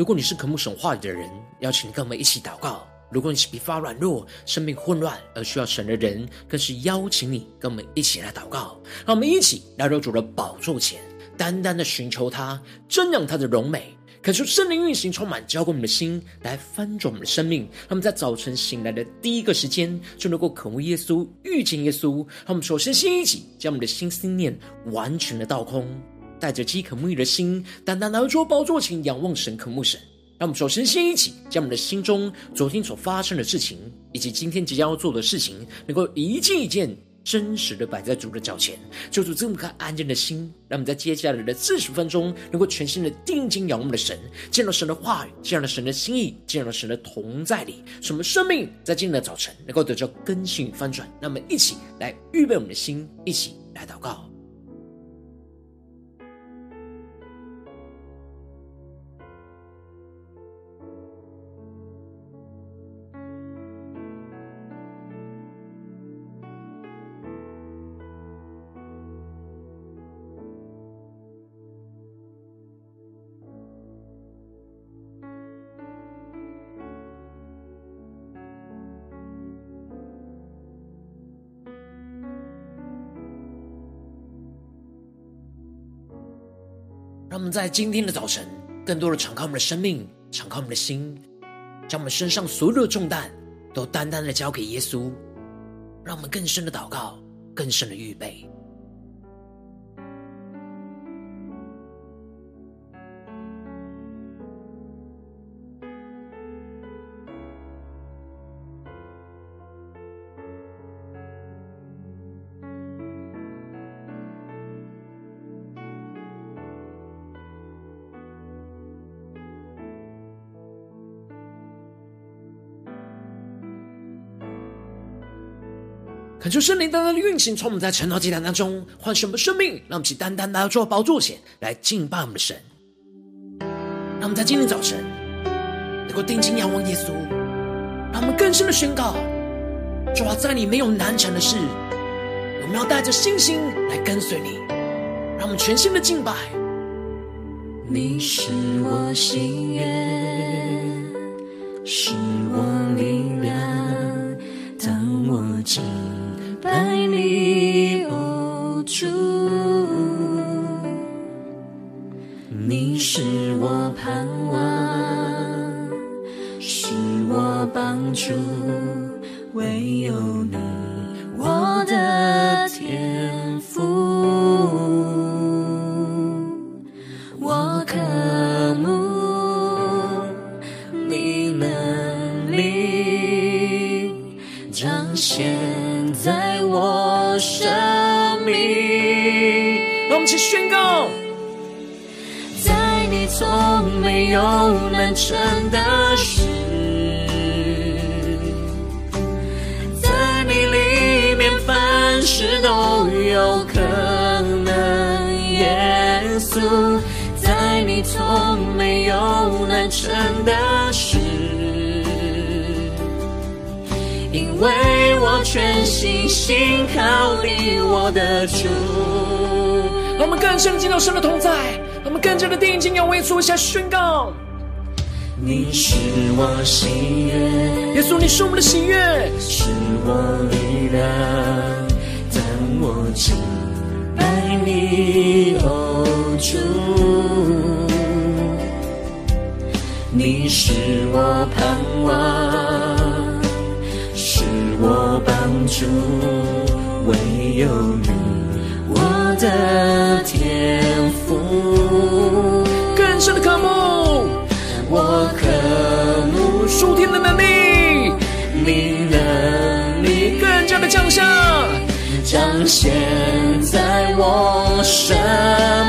如果你是渴慕神话语的人，邀请你跟我们一起祷告；如果你是疲乏软弱、生命混乱而需要神的人，更是邀请你跟我们一起来祷告。让我们一起来到主的宝座前，单单的寻求他，瞻仰他的荣美，恳求圣灵运行，充满浇灌我们的心，来翻转我们的生命。让我们在早晨醒来的第一个时间，就能够渴慕耶稣、遇见耶稣。让我们首先先一起将我们的心思念完全的倒空。带着饥渴沐浴的心，单单拿出宝座前仰望神、渴慕神。让我们首先先一起将我们的心中昨天所发生的事情，以及今天即将要做的事情，能够一件一件真实的摆在主的脚前，求主这么颗安静的心，让我们在接下来的四十分钟，能够全心的定睛仰望我们的神，见到神的话语，见到神的心意，见到神的同在里，使我们生命在今天的早晨能够得到更新与翻转。那么一起来预备我们的心，一起来祷告。让我们在今天的早晨，更多的敞开我们的生命，敞开我们的心，将我们身上所有的重担都单单的交给耶稣，让我们更深的祷告，更深的预备。恳求圣灵单单的运行，从我们在晨祷祭坛当中换什么生命，让我们起单单来到宝座前来敬拜我们的神。让我们在今天早晨能够定睛仰望耶稣，让我们更深的宣告：主啊，在你没有难成的事，我们要带着信心来跟随你。让我们全新的敬拜。你是我心愿，是我力量，当我敬。主，你是我盼望，是我帮助，起宣告，在你从没有难成的事，在你里面凡事都有可能。耶稣，在你从没有难成的事，因为。我全心信靠你，我的主。让我们更深的进到神的同在，让我们更加的定睛，要为主下宣告。你是我喜悦，耶稣，你是我们的喜悦，是我力量。当我敬拜你，哦主，你是我盼望。是我帮助，唯有你，我的天赋。更深的渴慕，我渴慕属天的能力，你能力更加的降下，彰显在我生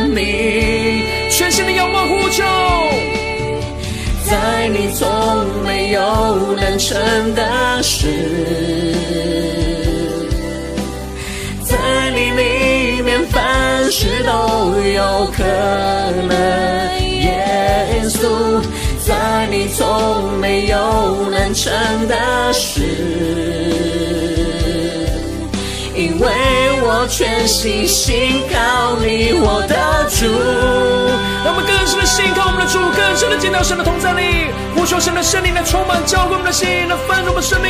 命，全新的仰望呼求。在你从没有难成的事，事都有可能。耶稣，在你从没有难成的事，因为我全心信靠你，我的主。让我们更深的信靠我们的主，更深的见到神的同在里，呼求神的圣灵来充满浇灌我们的心，来丰盛我们的生命。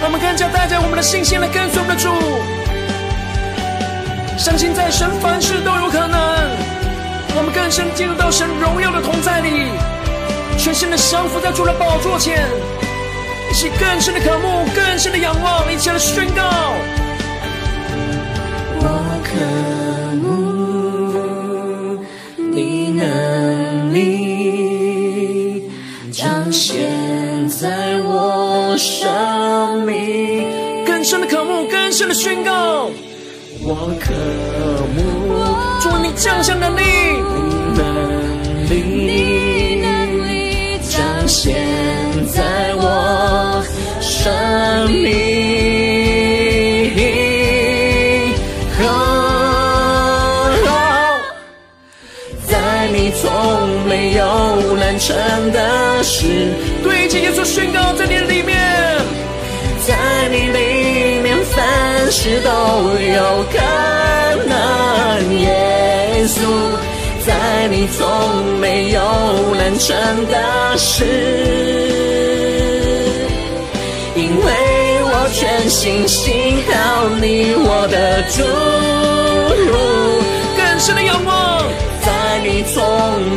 让我们更加带着我们的信心来跟随我们的主，相信在神凡事都有可能。我们更深进入到神荣耀的同在里，全心的降服在主的宝座前。一起更深的渴慕，更深的仰望，一起来宣告。我渴慕你能力彰显在我生命，更深的渴慕，更深的宣告。我渴慕主你降下能力，你能力彰显在我生命，在你从没有难成的事。对，请耶稣宣告在你事都有可能。耶稣，在你从没有难成的事。因为我全心信靠你，我的主，更深的仰望，在你从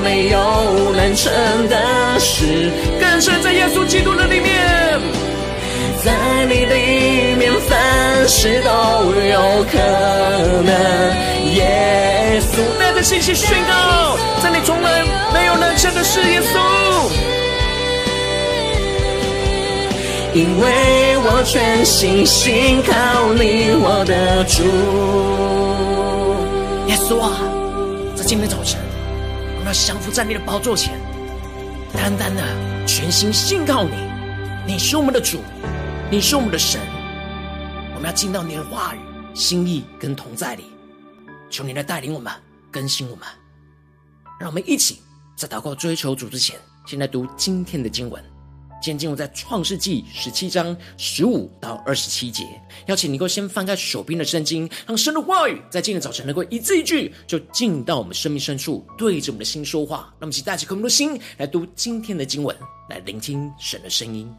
没有难成的事，更深在耶稣基督的里面，在你里面凡事都有可能。耶稣，带着信心宣告，在你从来没有难成的事，耶稣。因为我全心信靠你，我的主。耶稣啊，在今天早晨，我们要降服在你的宝座前，单单的全心信靠你。你是我们的主，你是我们的神。我们要进到你的话语、心意跟同在里，求你来带领我们，更新我们。让我们一起在祷告追求主之前，先来读今天的经文。今天进入在创世纪十七章十五到二十七节，邀请你够先翻开手边的圣经，让神的话语在今天早晨能够一字一句就进到我们生命深处，对着我们的心说话。让我们一起带着渴慕的心来读今天的经文，来聆听神的声音。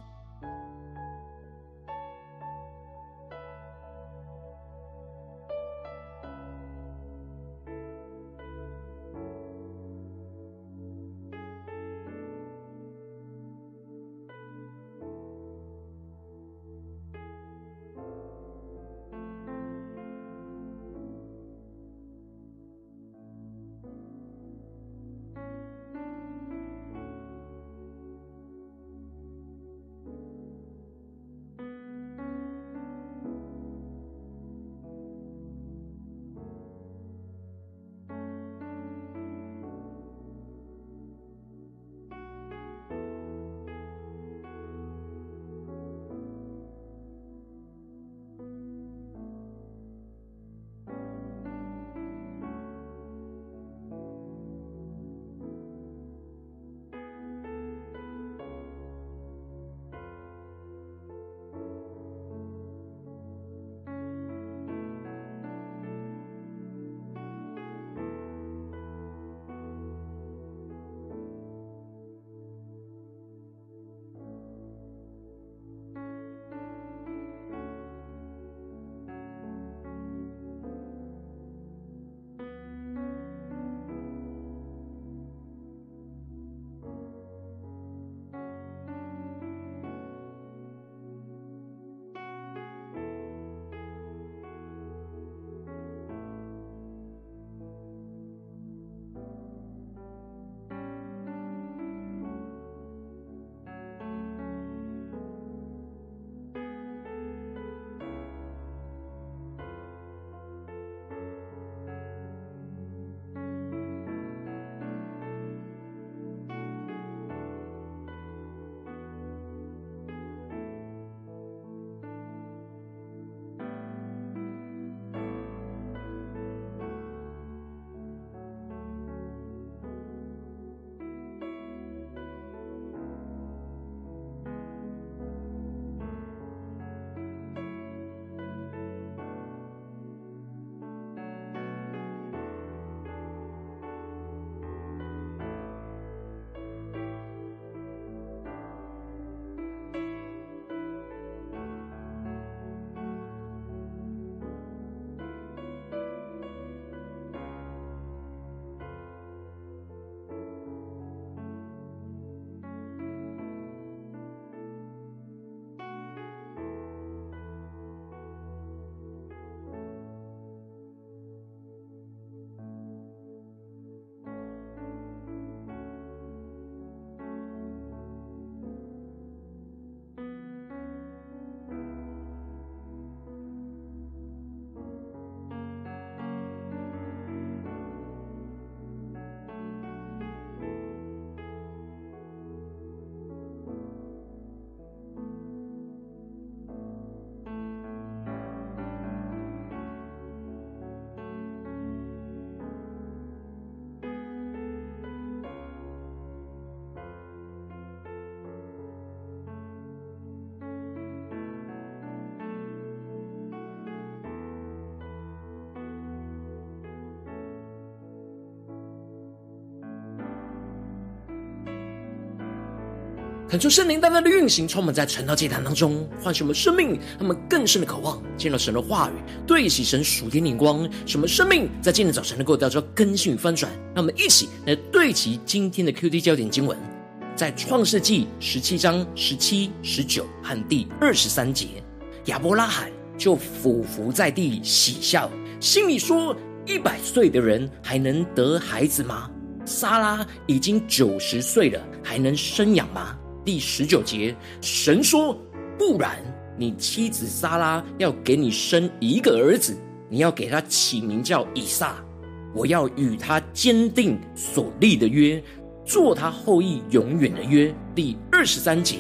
恳求圣灵单单的运行，充满在晨祷祭坛当中，唤醒我们生命，他们更深的渴望见到神的话语，对齐神属天灵光，什么生命在今天早晨能够得到更新与翻转。让我们一起来对齐今天的 Q D 焦点经文，在创世纪十七章十七、十九和第二十三节，亚伯拉罕就俯伏在地喜笑，心里说：一百岁的人还能得孩子吗？撒拉已经九十岁了，还能生养吗？第十九节，神说：“不然，你妻子撒拉要给你生一个儿子，你要给他起名叫以撒。我要与他坚定所立的约，做他后裔永远的约。”第二十三节，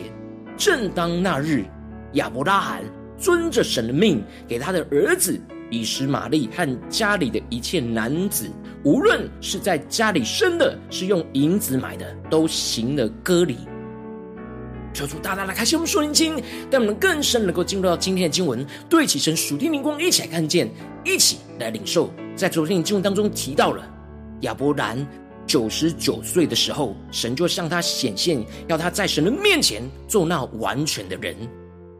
正当那日，亚伯拉罕遵着神的命，给他的儿子。以实玛利和家里的一切男子，无论是在家里生的，是用银子买的，都行了割礼。求主大大的开启我们属灵经，让我们更深能够进入到今天的经文，对齐神属天灵光，一起来看见，一起来领受。在昨天的经文当中提到了亚伯兰九十九岁的时候，神就向他显现，要他在神的面前做那完全的人。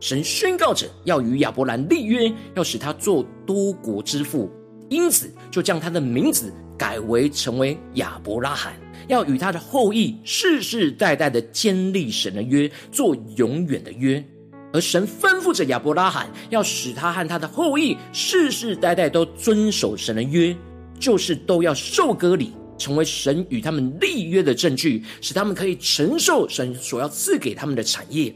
神宣告着要与亚伯兰立约，要使他做多国之父，因此就将他的名字改为成为亚伯拉罕，要与他的后裔世世代代的建立神的约，做永远的约。而神吩咐着亚伯拉罕，要使他和他的后裔世世代代都遵守神的约，就是都要受割礼，成为神与他们立约的证据，使他们可以承受神所要赐给他们的产业。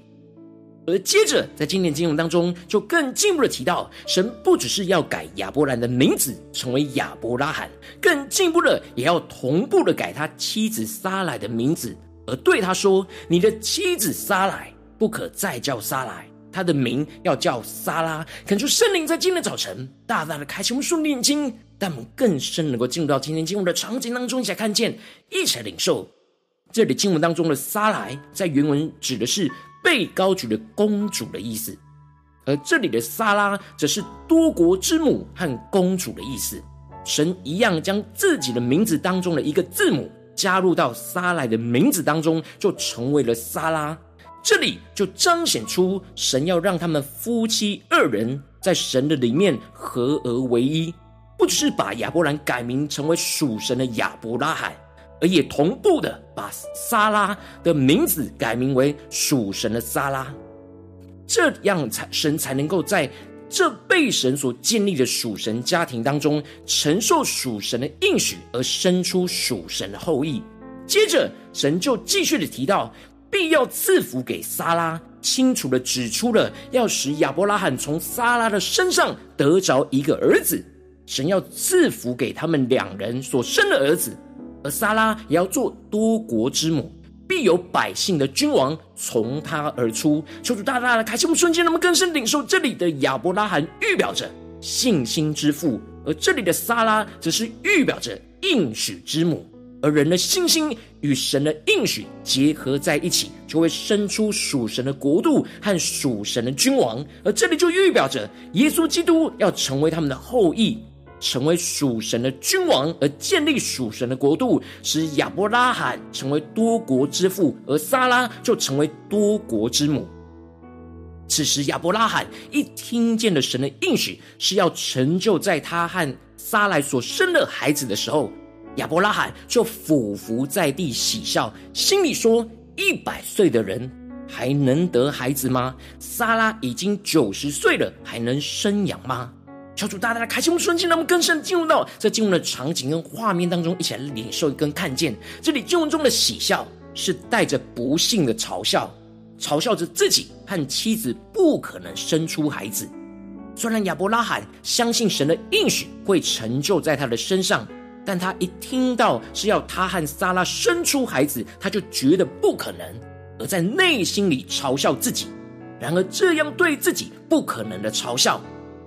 而接着，在今天经文当中，就更进一步的提到，神不只是要改亚伯兰的名字成为亚伯拉罕，更进一步的也要同步的改他妻子撒莱的名字，而对他说：“你的妻子撒莱不可再叫撒莱，他的名要叫撒拉。”恳求圣灵在今天早晨大大的开启我们属灵眼睛，让我们更深能够进入到今天经文的场景当中，一起来看见，一起来领受。这里经文当中的撒莱，在原文指的是。被高举的公主的意思，而这里的撒拉则是多国之母和公主的意思。神一样将自己的名字当中的一个字母加入到撒莱的名字当中，就成为了撒拉。这里就彰显出神要让他们夫妻二人在神的里面合而为一，不只是把亚伯兰改名成为属神的亚伯拉罕。而也同步的把撒拉的名字改名为属神的撒拉，这样才神才能够在这被神所建立的属神家庭当中承受属神的应许，而生出属神的后裔。接着，神就继续的提到，必要赐福给撒拉，清楚的指出了要使亚伯拉罕从撒拉的身上得着一个儿子。神要赐福给他们两人所生的儿子。而撒拉也要做多国之母，必有百姓的君王从他而出。求主大大的开启我们瞬间，那么更深领受这里的亚伯拉罕预表着信心之父，而这里的撒拉则是预表着应许之母。而人的信心与神的应许结合在一起，就会生出属神的国度和属神的君王。而这里就预表着耶稣基督要成为他们的后裔。成为属神的君王，而建立属神的国度，使亚伯拉罕成为多国之父，而撒拉就成为多国之母。此时，亚伯拉罕一听见了神的应许是要成就在他和撒莱所生的孩子的时候，亚伯拉罕就俯伏在地喜笑，心里说：“一百岁的人还能得孩子吗？撒拉已经九十岁了，还能生养吗？”求主大大的开心我们瞬间，让我们更深进入到在经文的场景跟画面当中，一起来领受跟看见。这里经文中的喜笑是带着不幸的嘲笑，嘲笑着自己和妻子不可能生出孩子。虽然亚伯拉罕相信神的应许会成就在他的身上，但他一听到是要他和撒拉生出孩子，他就觉得不可能，而在内心里嘲笑自己。然而，这样对自己不可能的嘲笑，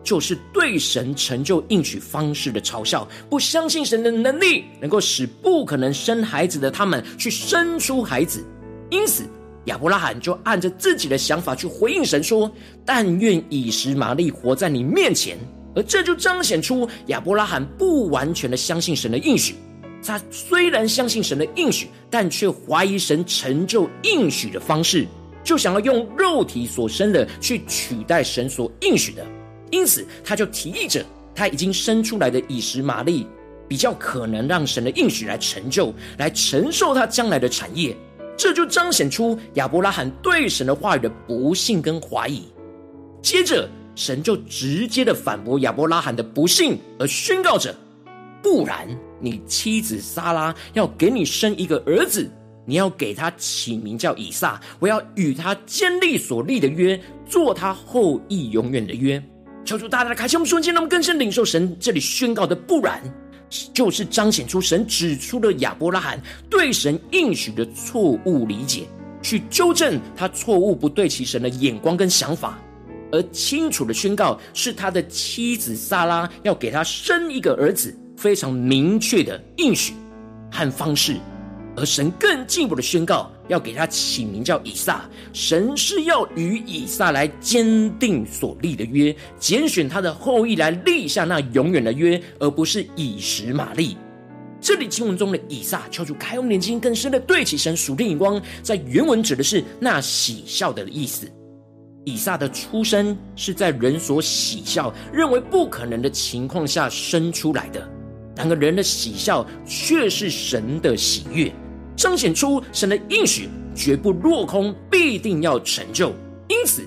就是对神成就应许方式的嘲笑，不相信神的能力能够使不可能生孩子的他们去生出孩子，因此亚伯拉罕就按着自己的想法去回应神说：“但愿以实玛利活在你面前。”而这就彰显出亚伯拉罕不完全的相信神的应许。他虽然相信神的应许，但却怀疑神成就应许的方式。就想要用肉体所生的去取代神所应许的，因此他就提议着他已经生出来的以实玛利，比较可能让神的应许来成就，来承受他将来的产业。这就彰显出亚伯拉罕对神的话语的不信跟怀疑。接着，神就直接的反驳亚伯拉罕的不信，而宣告着：不然，你妻子撒拉要给你生一个儿子。你要给他起名叫以撒，我要与他坚立所立的约，做他后裔永远的约。求主大大的开启我们瞬间，让我们更深领受神这里宣告的，不然就是彰显出神指出了亚伯拉罕对神应许的错误理解，去纠正他错误不对齐神的眼光跟想法，而清楚的宣告是他的妻子撒拉要给他生一个儿子，非常明确的应许和方式。而神更进一步的宣告，要给他起名叫以撒。神是要与以撒来坚定所立的约，拣选他的后裔来立下那永远的约，而不是以实玛利。这里经文中的以撒，求主开我们眼睛，更深的对起神属灵眼光，在原文指的是那喜笑的意思。以撒的出生是在人所喜笑、认为不可能的情况下生出来的。然而，人的喜笑却是神的喜悦，彰显出神的应许绝不落空，必定要成就。因此，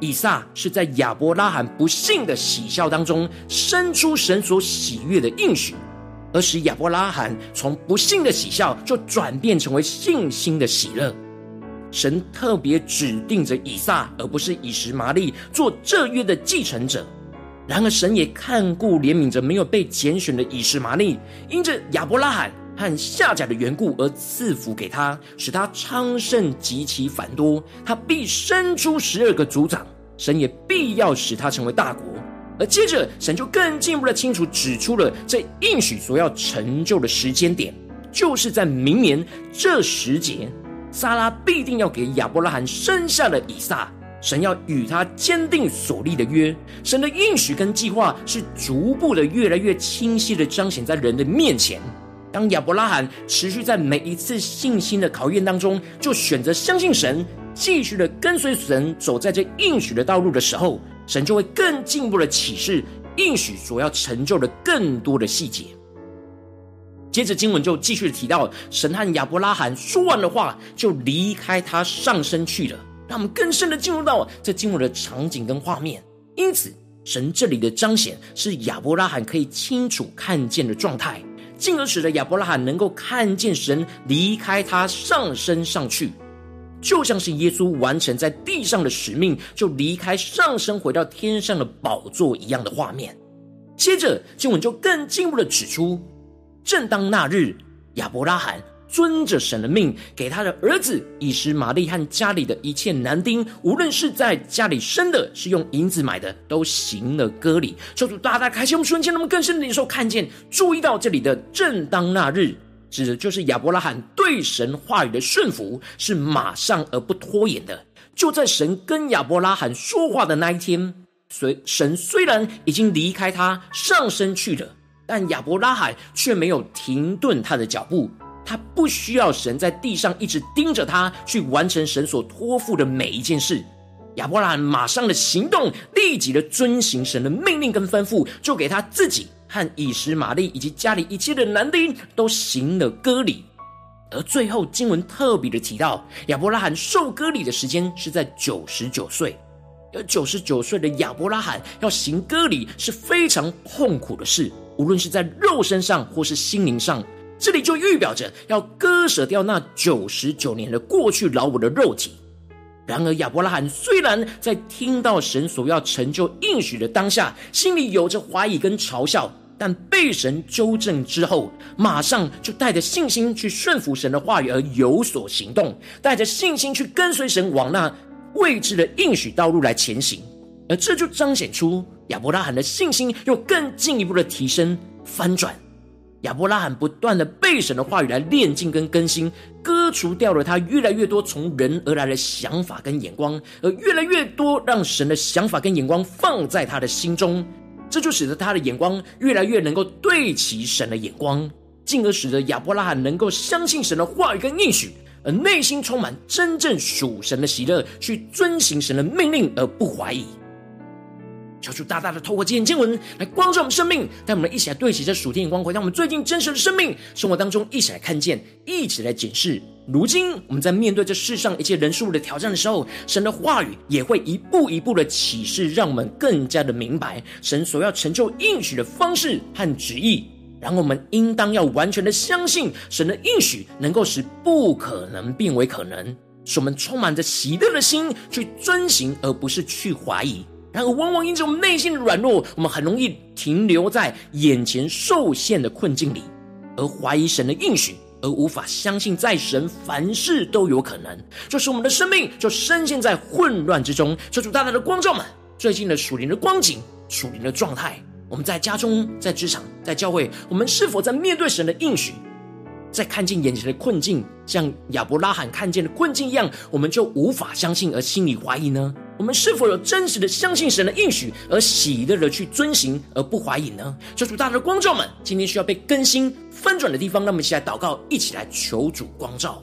以撒是在亚伯拉罕不信的喜笑当中，生出神所喜悦的应许，而使亚伯拉罕从不信的喜笑，就转变成为信心的喜乐。神特别指定着以撒，而不是以实玛利，做这约的继承者。然而，神也看顾怜悯着没有被拣选的以实玛利，因着亚伯拉罕和下甲的缘故而赐福给他，使他昌盛极其繁多。他必生出十二个族长，神也必要使他成为大国。而接着，神就更进一步的清楚指出了这应许所要成就的时间点，就是在明年这时节，撒拉必定要给亚伯拉罕生下了以撒。神要与他坚定所立的约，神的应许跟计划是逐步的越来越清晰的彰显在人的面前。当亚伯拉罕持续在每一次信心的考验当中，就选择相信神，继续的跟随神走在这应许的道路的时候，神就会更进一步的启示应许所要成就的更多的细节。接着经文就继续提到，神和亚伯拉罕说完的话，就离开他上身去了。让我们更深的进入到这经文的场景跟画面，因此神这里的彰显是亚伯拉罕可以清楚看见的状态，进而使得亚伯拉罕能够看见神离开他上升上去，就像是耶稣完成在地上的使命，就离开上升回到天上的宝座一样的画面。接着经文就更进一步的指出，正当那日，亚伯拉罕。遵着神的命，给他的儿子以实玛利和家里的一切男丁，无论是在家里生的，是用银子买的，都行了割礼。求主大大开心我们瞬间，那么更深的领受看见，注意到这里的正当那日，指的就是亚伯拉罕对神话语的顺服，是马上而不拖延的。就在神跟亚伯拉罕说话的那一天，虽神虽然已经离开他上升去了，但亚伯拉罕却没有停顿他的脚步。他不需要神在地上一直盯着他去完成神所托付的每一件事。亚伯拉罕马上的行动，立即的遵行神的命令跟吩咐，就给他自己和以实玛利以及家里一切的男丁都行了割礼。而最后经文特别的提到，亚伯拉罕受割礼的时间是在九十九岁。而九十九岁的亚伯拉罕要行割礼是非常痛苦的事，无论是在肉身上或是心灵上。这里就预表着要割舍掉那九十九年的过去老我的肉体。然而亚伯拉罕虽然在听到神所要成就应许的当下，心里有着怀疑跟嘲笑，但被神纠正之后，马上就带着信心去顺服神的话语而有所行动，带着信心去跟随神往那未知的应许道路来前行。而这就彰显出亚伯拉罕的信心又更进一步的提升翻转。亚伯拉罕不断的被神的话语来炼净跟更新，割除掉了他越来越多从人而来的想法跟眼光，而越来越多让神的想法跟眼光放在他的心中，这就使得他的眼光越来越能够对齐神的眼光，进而使得亚伯拉罕能够相信神的话语跟应许，而内心充满真正属神的喜乐，去遵行神的命令而不怀疑。求主大大的透过今天经文来光照我们生命，带我们一起来对齐这属天的光辉，让我们最近真实的生命生活当中一起来看见，一起来检视。如今我们在面对这世上一切人事物的挑战的时候，神的话语也会一步一步的启示，让我们更加的明白神所要成就应许的方式和旨意。然后我们应当要完全的相信神的应许能够使不可能变为可能，使我们充满着喜乐的心去遵行，而不是去怀疑。然而，往往因着我们内心的软弱，我们很容易停留在眼前受限的困境里，而怀疑神的应许，而无法相信在神凡事都有可能。就是我们的生命就深陷在混乱之中。求主大大的光照们，最近的属灵的光景、属灵的状态，我们在家中、在职场、在教会，我们是否在面对神的应许，在看见眼前的困境，像亚伯拉罕看见的困境一样，我们就无法相信而心里怀疑呢？我们是否有真实的相信神的应许，而喜乐的去遵行，而不怀疑呢？求主大的光照们，今天需要被更新翻转的地方，让我们一起来祷告，一起来求主光照。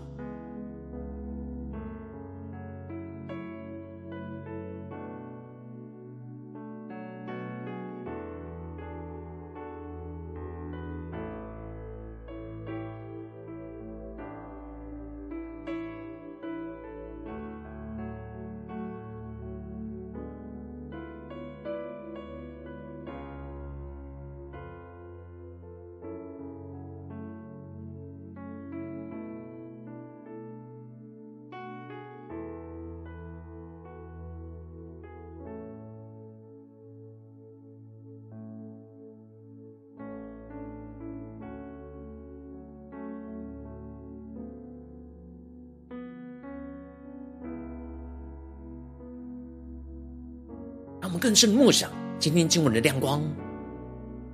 更深默想今天经文的亮光，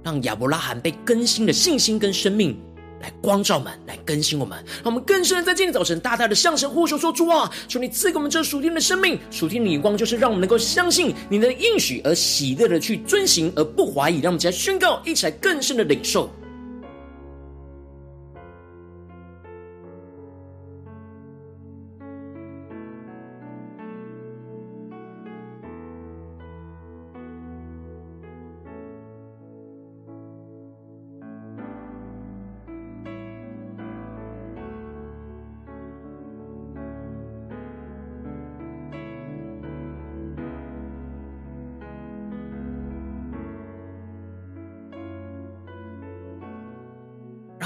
让亚伯拉罕被更新的信心跟生命来光照们，来更新我们。让我们更深的在今天早晨大大的向神呼求说：主啊，求你赐给我们这属天的生命，属天的眼光，就是让我们能够相信你的应许，而喜乐的去遵行，而不怀疑。让我们一起来宣告，一起来更深的领受。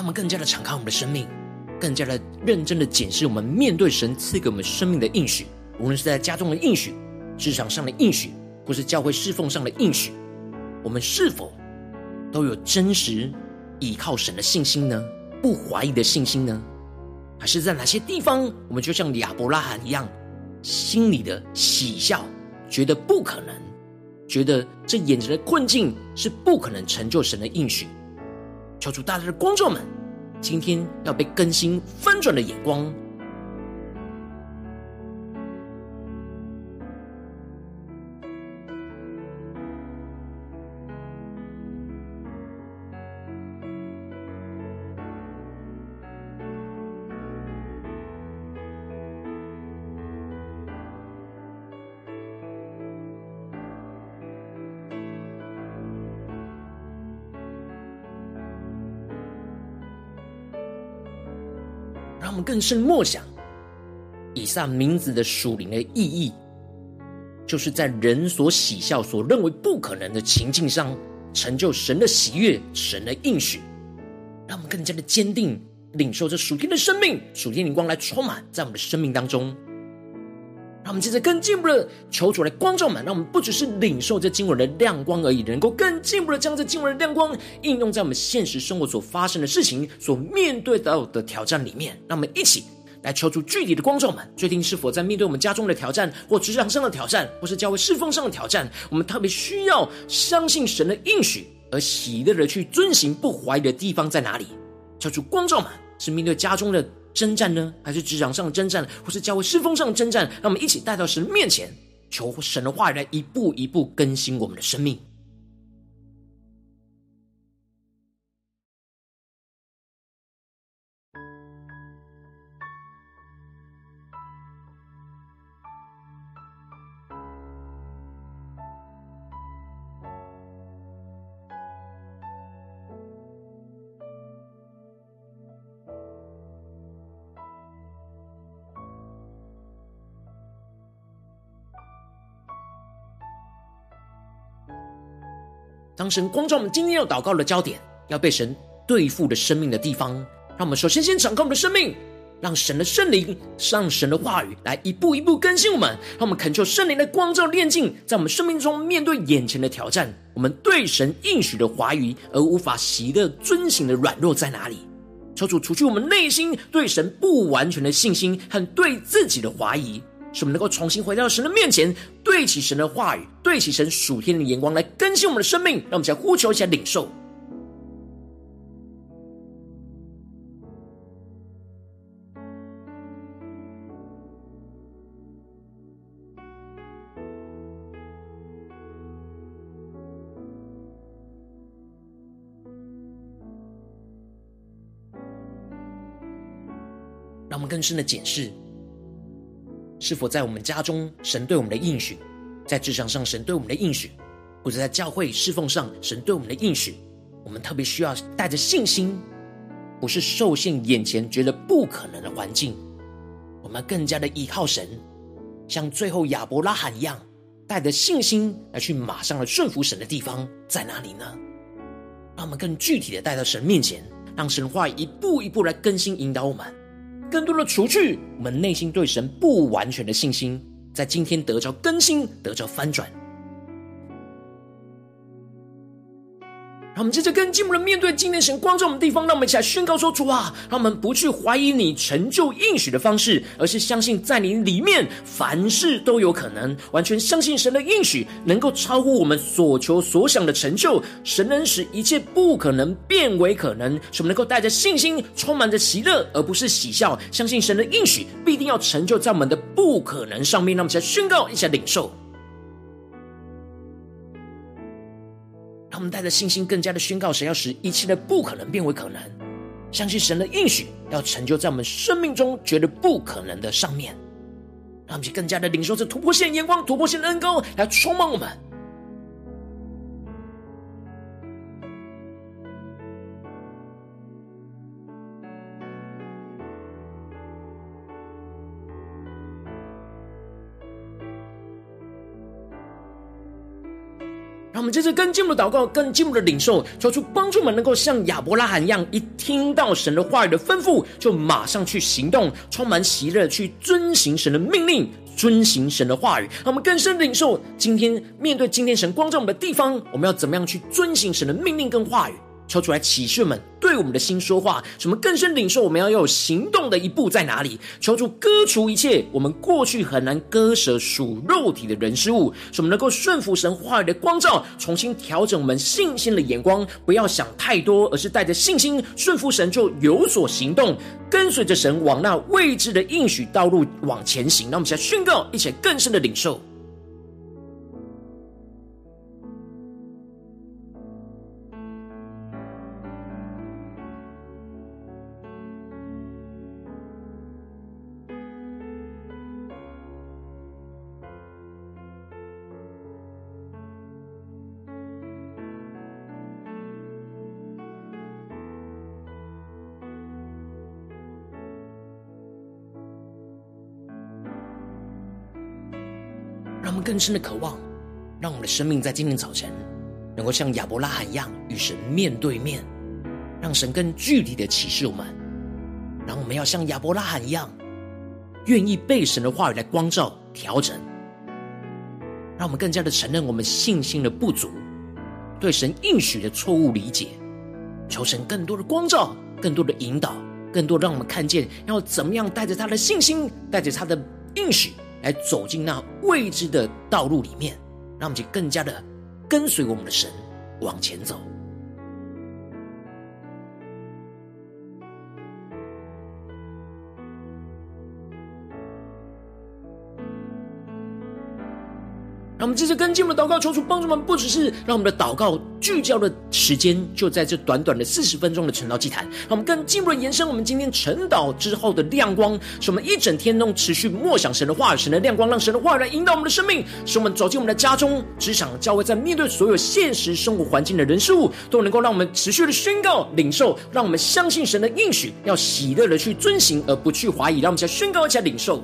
我们更加的敞开我们的生命，更加的认真的检视我们面对神赐给我们生命的应许，无论是在家中的应许、职场上的应许，或是教会侍奉上的应许，我们是否都有真实依靠神的信心呢？不怀疑的信心呢？还是在哪些地方，我们就像亚伯拉罕一样，心里的喜笑，觉得不可能，觉得这眼前的困境是不可能成就神的应许？求主大家的光照们，今天要被更新翻转的眼光。让我们更深默想，以上名字的属灵的意义，就是在人所喜笑、所认为不可能的情境上，成就神的喜悦、神的应许。让我们更加的坚定领受这属天的生命、属天灵光来充满在我们的生命当中。让我们接着更进一步的求主来光照们，让我们不只是领受这经文的亮光而已，能够更进一步的将这经文的亮光应用在我们现实生活所发生的事情、所面对到的挑战里面。让我们一起来求主具体的光照们，决定是否在面对我们家中的挑战，或职场上的挑战，或是教会侍奉上的挑战，我们特别需要相信神的应许，而喜乐的去遵行，不怀疑的地方在哪里？求主光照们，是面对家中的。征战呢，还是职场上的征战，或是教会侍奉上的征战？让我们一起带到神面前，求神的话语来一步一步更新我们的生命。当神光照我们今天要祷告的焦点，要被神对付的生命的地方，让我们首先先掌控我们的生命，让神的圣灵，让神的话语来一步一步更新我们，让我们恳求圣灵的光照炼净，在我们生命中面对眼前的挑战，我们对神应许的怀疑而无法喜乐遵行的软弱在哪里？求主除去我们内心对神不完全的信心和对自己的怀疑。使我们能够重新回到神的面前，对齐神的话语，对齐神属天的眼光，来更新我们的生命。让我们一起来呼求，一起来领受。让我们更深的检视。是否在我们家中，神对我们的应许；在职场上，神对我们的应许；或者在教会侍奉上，神对我们的应许，我们特别需要带着信心，不是受限眼前觉得不可能的环境，我们更加的依靠神，像最后亚伯拉罕一样，带着信心来去马上的顺服神的地方在哪里呢？让我们更具体的带到神面前，让神话一步一步来更新引导我们。更多的除去我们内心对神不完全的信心，在今天得着更新，得着翻转。让我们接着跟进一步的面对今天神光照我们的地方，让我们一起来宣告说：主啊，让我们不去怀疑你成就应许的方式，而是相信在你里面凡事都有可能，完全相信神的应许能够超乎我们所求所想的成就。神能使一切不可能变为可能，使我们能够带着信心，充满着喜乐，而不是喜笑，相信神的应许必定要成就在我们的不可能上面。让我们一起来宣告，一起来领受。们带着信心，更加的宣告神要使一切的不可能变为可能，相信神的应许要成就在我们生命中觉得不可能的上面，让我们更加的领受这突破性眼光、突破性的恩膏来充满我们。让我们接着更进一步的祷告，跟进一步的领受，求出帮助我们能够像亚伯拉罕一样，一听到神的话语的吩咐，就马上去行动，充满喜乐，去遵行神的命令，遵行神的话语。让我们更深的领受，今天面对今天神光照我们的地方，我们要怎么样去遵行神的命令跟话语？求主来启示们对我们的心说话，什么更深领受？我们要有行动的一步在哪里？求主割除一切我们过去很难割舍属肉体的人事物，什么能够顺服神话语的光照，重新调整我们信心的眼光，不要想太多，而是带着信心顺服神，就有所行动，跟随着神往那未知的应许道路往前行。那我们现在宣告，一起更深的领受。更深的渴望，让我们的生命在今天早晨能够像亚伯拉罕一样与神面对面，让神更具体的启示我们。让我们要像亚伯拉罕一样，愿意被神的话语来光照、调整，让我们更加的承认我们信心的不足，对神应许的错误理解，求神更多的光照、更多的引导、更多让我们看见要怎么样带着他的信心，带着他的应许。来走进那未知的道路里面，让我们就更加的跟随我们的神往前走。让我们接着跟进我们的祷告，求主帮助我们，不只是让我们的祷告聚焦的时间就在这短短的四十分钟的晨祷祭坛，让我们更进一步的延伸我们今天晨祷之后的亮光，使我们一整天都持续默想神的话，神的亮光，让神的话来引导我们的生命，使我们走进我们的家中、职场、教会，在面对所有现实生活环境的人事物，都能够让我们持续的宣告、领受，让我们相信神的应许，要喜乐的去遵行，而不去怀疑。让我们先宣告一下领受。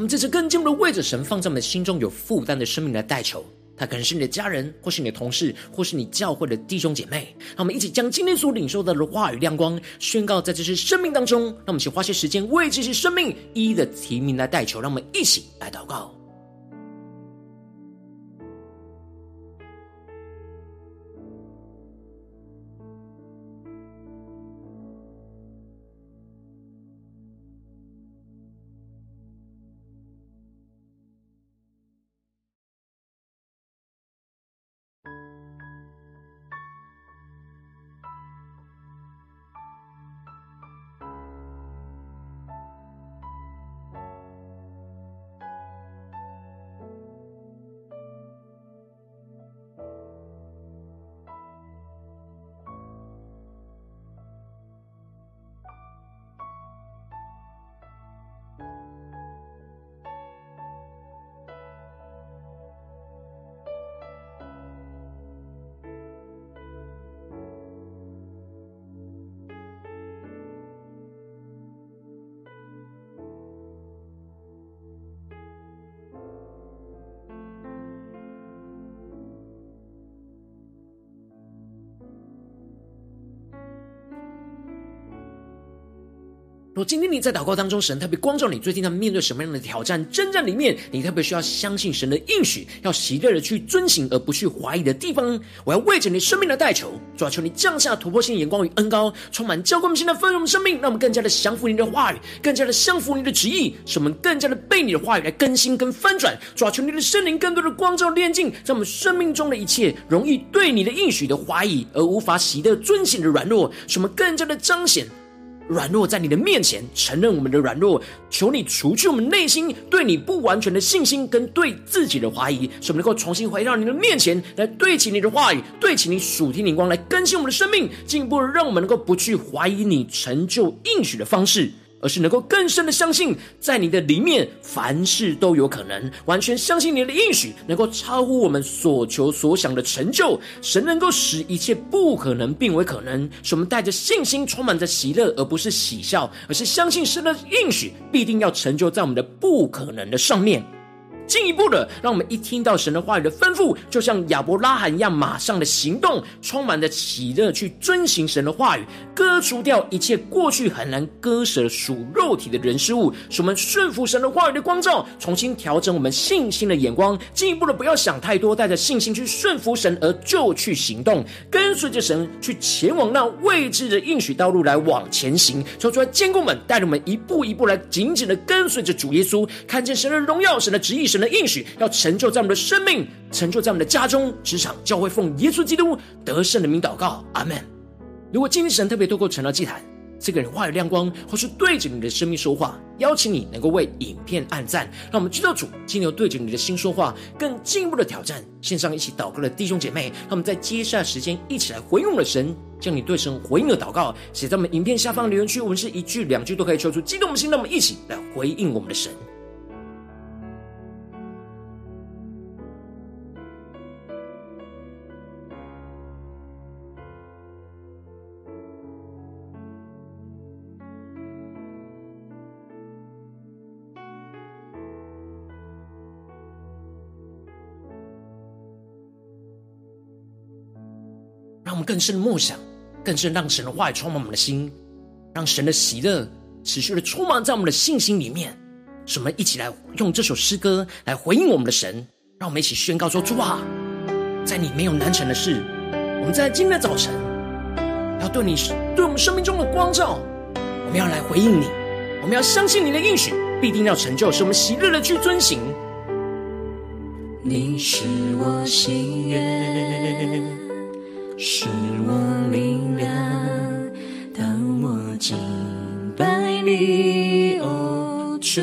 我们这次更进一步的为着神放在我们心中有负担的生命来代求。他可能是你的家人，或是你的同事，或是你教会的弟兄姐妹。让我们一起将今天所领受到的话语亮光宣告在这些生命当中。让我们一起花些时间为这些生命一一的提名来代求。让我们一起来祷告。今天你在祷告当中，神特别光照你，最近他们面对什么样的挑战、征战里面，你特别需要相信神的应许，要喜乐的去遵行，而不去怀疑的地方，我要为着你生命的代求，主要求你降下突破性眼光与恩膏，充满浇灌我们心的丰盛生命，让我们更加的降服你的话语，更加的降服你的旨意，使我们更加的被你的话语来更新跟翻转。主要求你的圣灵更多的光照炼净，在我们生命中的一切容易对你的应许的怀疑而无法喜乐遵行的软弱，使我们更加的彰显。软弱在你的面前，承认我们的软弱，求你除去我们内心对你不完全的信心跟对自己的怀疑，使我们能够重新回到你的面前来对齐你的话语，对齐你属天灵光来更新我们的生命，进一步让我们能够不去怀疑你成就应许的方式。而是能够更深的相信，在你的里面，凡事都有可能。完全相信你的应许，能够超乎我们所求所想的成就。神能够使一切不可能变为可能，使我们带着信心，充满着喜乐，而不是喜笑，而是相信神的应许必定要成就在我们的不可能的上面。进一步的，让我们一听到神的话语的吩咐，就像亚伯拉罕一样，马上的行动，充满着喜乐去遵行神的话语，割除掉一切过去很难割舍属肉体的人事物，使我们顺服神的话语的光照，重新调整我们信心的眼光。进一步的，不要想太多，带着信心去顺服神，而就去行动，跟随着神去前往那未知的应许道路来往前行。求主来坚固们，带着我们一步一步来紧紧的跟随着主耶稣，看见神的荣耀，神的旨意，神的应许要成就在我们的生命，成就在我们的家中、职场、教会，奉耶稣基督得胜的名祷告，阿门。如果今天神特别透过成了祭坛这个人话语亮光，或是对着你的生命说话，邀请你能够为影片按赞，让我们知道主今天对着你的心说话，更进一步的挑战。线上一起祷告的弟兄姐妹，让我们在接下来时间一起来回应我们的神，将你对神回应的祷告写在我们影片下方留言区，我们是一句两句都可以说出激动我们心，让我们一起来回应我们的神。更深的默想，更深让神的话语充满我们的心，让神的喜乐持续的充满在我们的信心里面。使我们一起来用这首诗歌来回应我们的神，让我们一起宣告说：主啊，在你没有难成的事。我们在今天的早晨要对你对我们生命中的光照，我们要来回应你，我们要相信你的应许必定要成就，使我们喜乐的去遵行。你是我心愿。是我力量，当我敬拜你，哦主，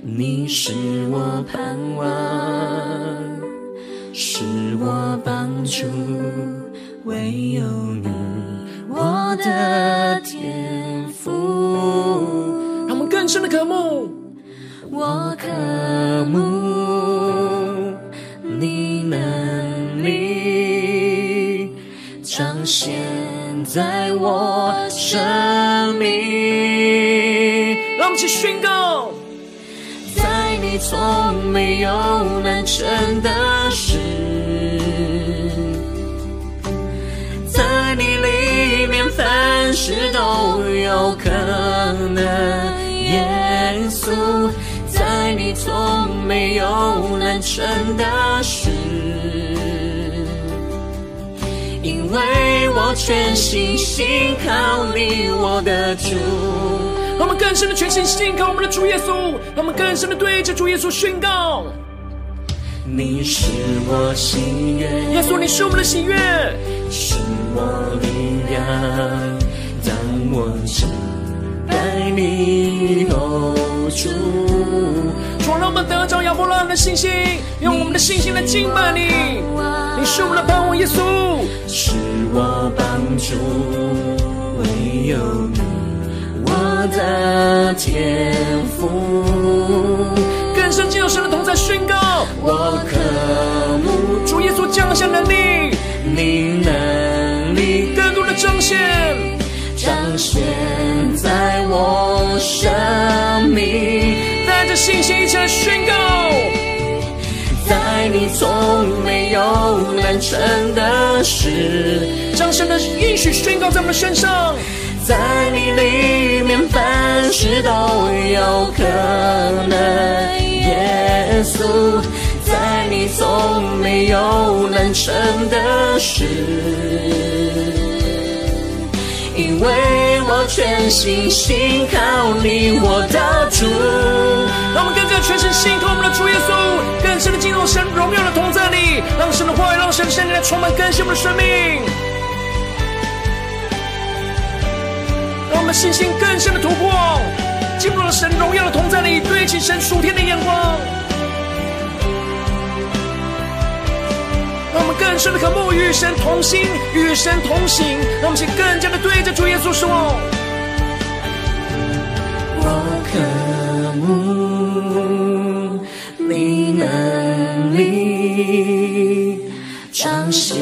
你是我盼望，是我帮助，唯有你，我的天赋。让我们更深的渴慕，我渴慕。在我生命，一起宣告。在你从没有难成的事，在你里面凡事都有可能。耶稣，在你从没有难成的事，因为我全心信靠你，我的主。让我们更深的全心信靠我们的主耶稣，让我们更深的对着主耶稣宣告：你是我心愿，耶稣，你是我们的喜悦，是我力量，当我知敬拜你主。主，让我们得着亚伯拉罕的信心，用我们的信心来敬拜你。你是我们的盼望，耶稣，是我帮助，唯有你。我的天父，更深进入神的同在宣告。我渴慕主耶稣降下能力，你能力更多的彰显，彰显信心一起来宣告，在你从没有难成的事，掌声的应许宣告在我们身上。在你里面，凡事都有可能。耶稣，在你从没有难成的事，为我全心信靠你，我的主。让我们更加全身心信靠我们的主耶稣，更深的进入神荣耀的同在里，让神的话语，让神的圣灵来充满更新我们的生命。让我们信心更深的突破，进入了神荣耀的同在里，对齐神属天的眼光。让我们更深的渴慕与神同心，与神同行。让我们先更加的对着主耶稣说：我渴慕你能力彰显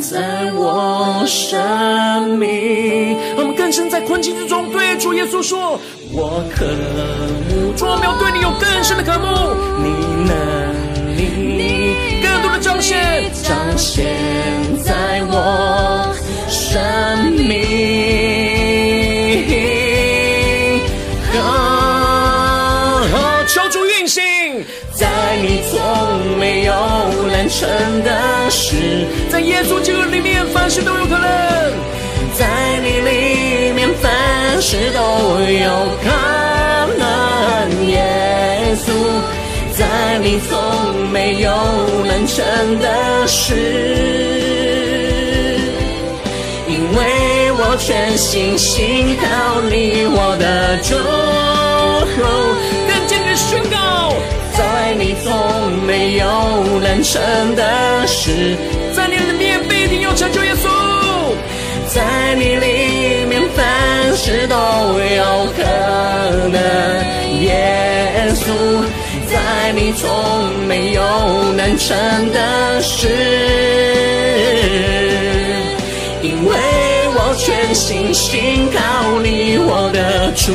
在我生命。我们更深在困境之中，对主耶稣说：“我渴慕。”主，我们要对你有更深的渴慕。你能你更多的彰显，彰显在我生命。求主运行，在你从没有难成的事，在耶稣基督里面，凡事都有可能。在你里面，凡事都有可能。没有难成的事，因为我全心信靠你，我的主。更坚定宣告，在你从没有难成的事，在你里面必定有成就。耶稣。在你里面，凡事都有可能。耶稣，在你从没有难成的事，因为我全心信靠你，我的主。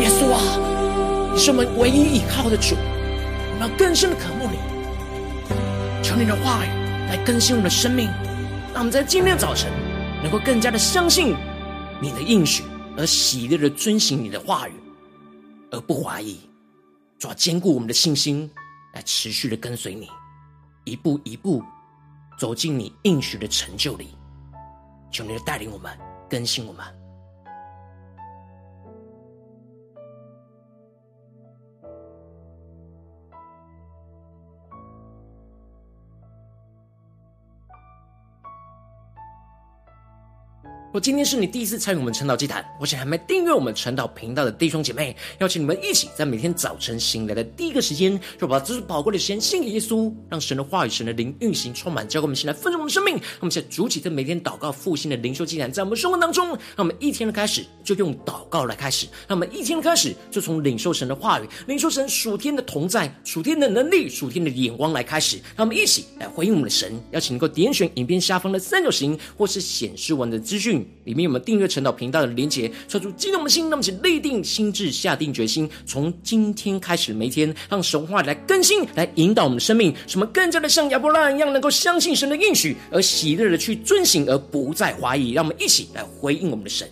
耶稣啊，你是我们唯一依靠的主，我们要更深的渴慕你，求你的话语来更新我们的生命。让我们在今天早晨，能够更加的相信你的应许，而喜乐的遵行你的话语，而不怀疑。要坚固我们的信心，来持续的跟随你，一步一步走进你应许的成就里。求你带领我们，更新我们。如果今天是你第一次参与我们晨祷祭坛，或是还没订阅我们晨祷频道的弟兄姐妹，邀请你们一起在每天早晨醒来的第一个时间，就把这宝贵的时间献给耶稣，让神的话语、神的灵运行充满，教给我们现在丰盛我们的生命。让我们现在主起这每天祷告复兴的灵修祭坛，在我们生活当中，让我们一天的开始就用祷告来开始，让我们一天的开始就从领受神的话语、领受神属天的同在、属天的能力、属天的眼光来开始。让我们一起来回应我们的神。邀请能够点选影片下方的三角形，或是显示完的资讯。里面有没有订阅陈祷频道的连结，说出激动的心，那么请立定心智，下定决心，从今天开始每一天，让神话来更新，来引导我们的生命，什么更加的像亚伯拉一样，能够相信神的应许，而喜乐的去遵行，而不再怀疑。让我们一起来回应我们的神。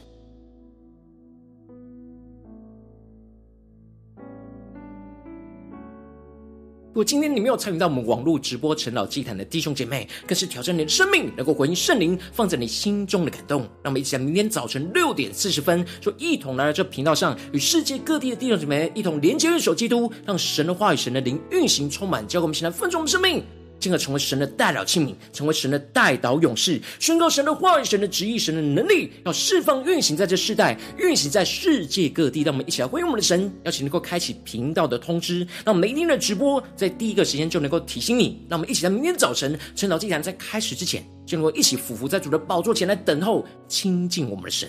如果今天你没有参与到我们网络直播陈老祭坛的弟兄姐妹，更是挑战你的生命，能够回应圣灵放在你心中的感动。让我们一起在明天早晨六点四十分，就一同来到这频道上，与世界各地的弟兄姐妹一同连接、认守基督，让神的话语、神的灵运行充满，教给我们现在丰盛的生命。进而成为神的代祷器皿，成为神的代祷勇士，宣告神的话语、神的旨意、神的能力，要释放运行在这世代，运行在世界各地。让我们一起来回应我们的神，邀请能够开启频道的通知，让我们每一天的直播在第一个时间就能够提醒你。让我们一起在明天早晨晨祷祭坛在开始之前，就能够一起俯伏在主的宝座前来等候亲近我们的神。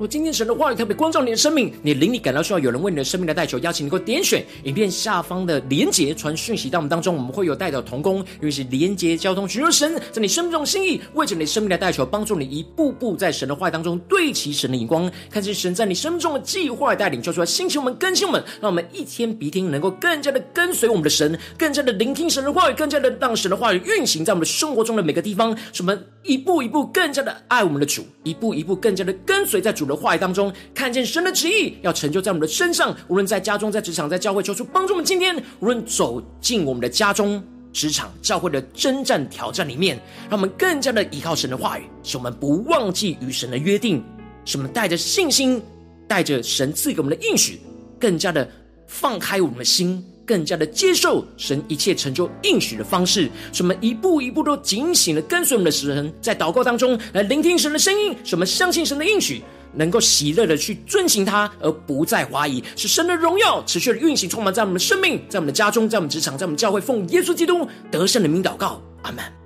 我今天神的话语特别光照你的生命，你灵里感到需要有人为你的生命来代求，邀请你给我点选影片下方的连结，传讯息到我们当中，我们会有代祷同工，尤其是连结交通，寻求神在你生命中的心意，为着你生命来代求，帮助你一步步在神的话语当中对齐神的眼光，看见神在你生命中的计划带领，就出来兴起我们更新我们，让我们一天比一天能够更加的跟随我们的神，更加的聆听神的话语，更加的让神的话语运行在我们的生活中的每个地方，使我们一步一步更加的爱我们的主，一步一步更加的跟随在主的话语当中，看见神的旨意要成就在我们的身上，无论在家中、在职场、在教会，求主帮助我们。今天无论走进我们的家中、职场、教会的征战挑战里面，让我们更加的依靠神的话语，使我们不忘记与神的约定，使我们带着信心，带着神赐给我们的应许，更加的放开我们的心。更加的接受神一切成就应许的方式，使我们一步一步都警醒的跟随我们的神，在祷告当中来聆听神的声音，使我们相信神的应许，能够喜乐的去遵行它，而不再怀疑，是神的荣耀持续的运行，充满在我们的生命，在我们的家中，在我们职场，在我们教会，奉耶稣基督得胜的名祷告，阿门。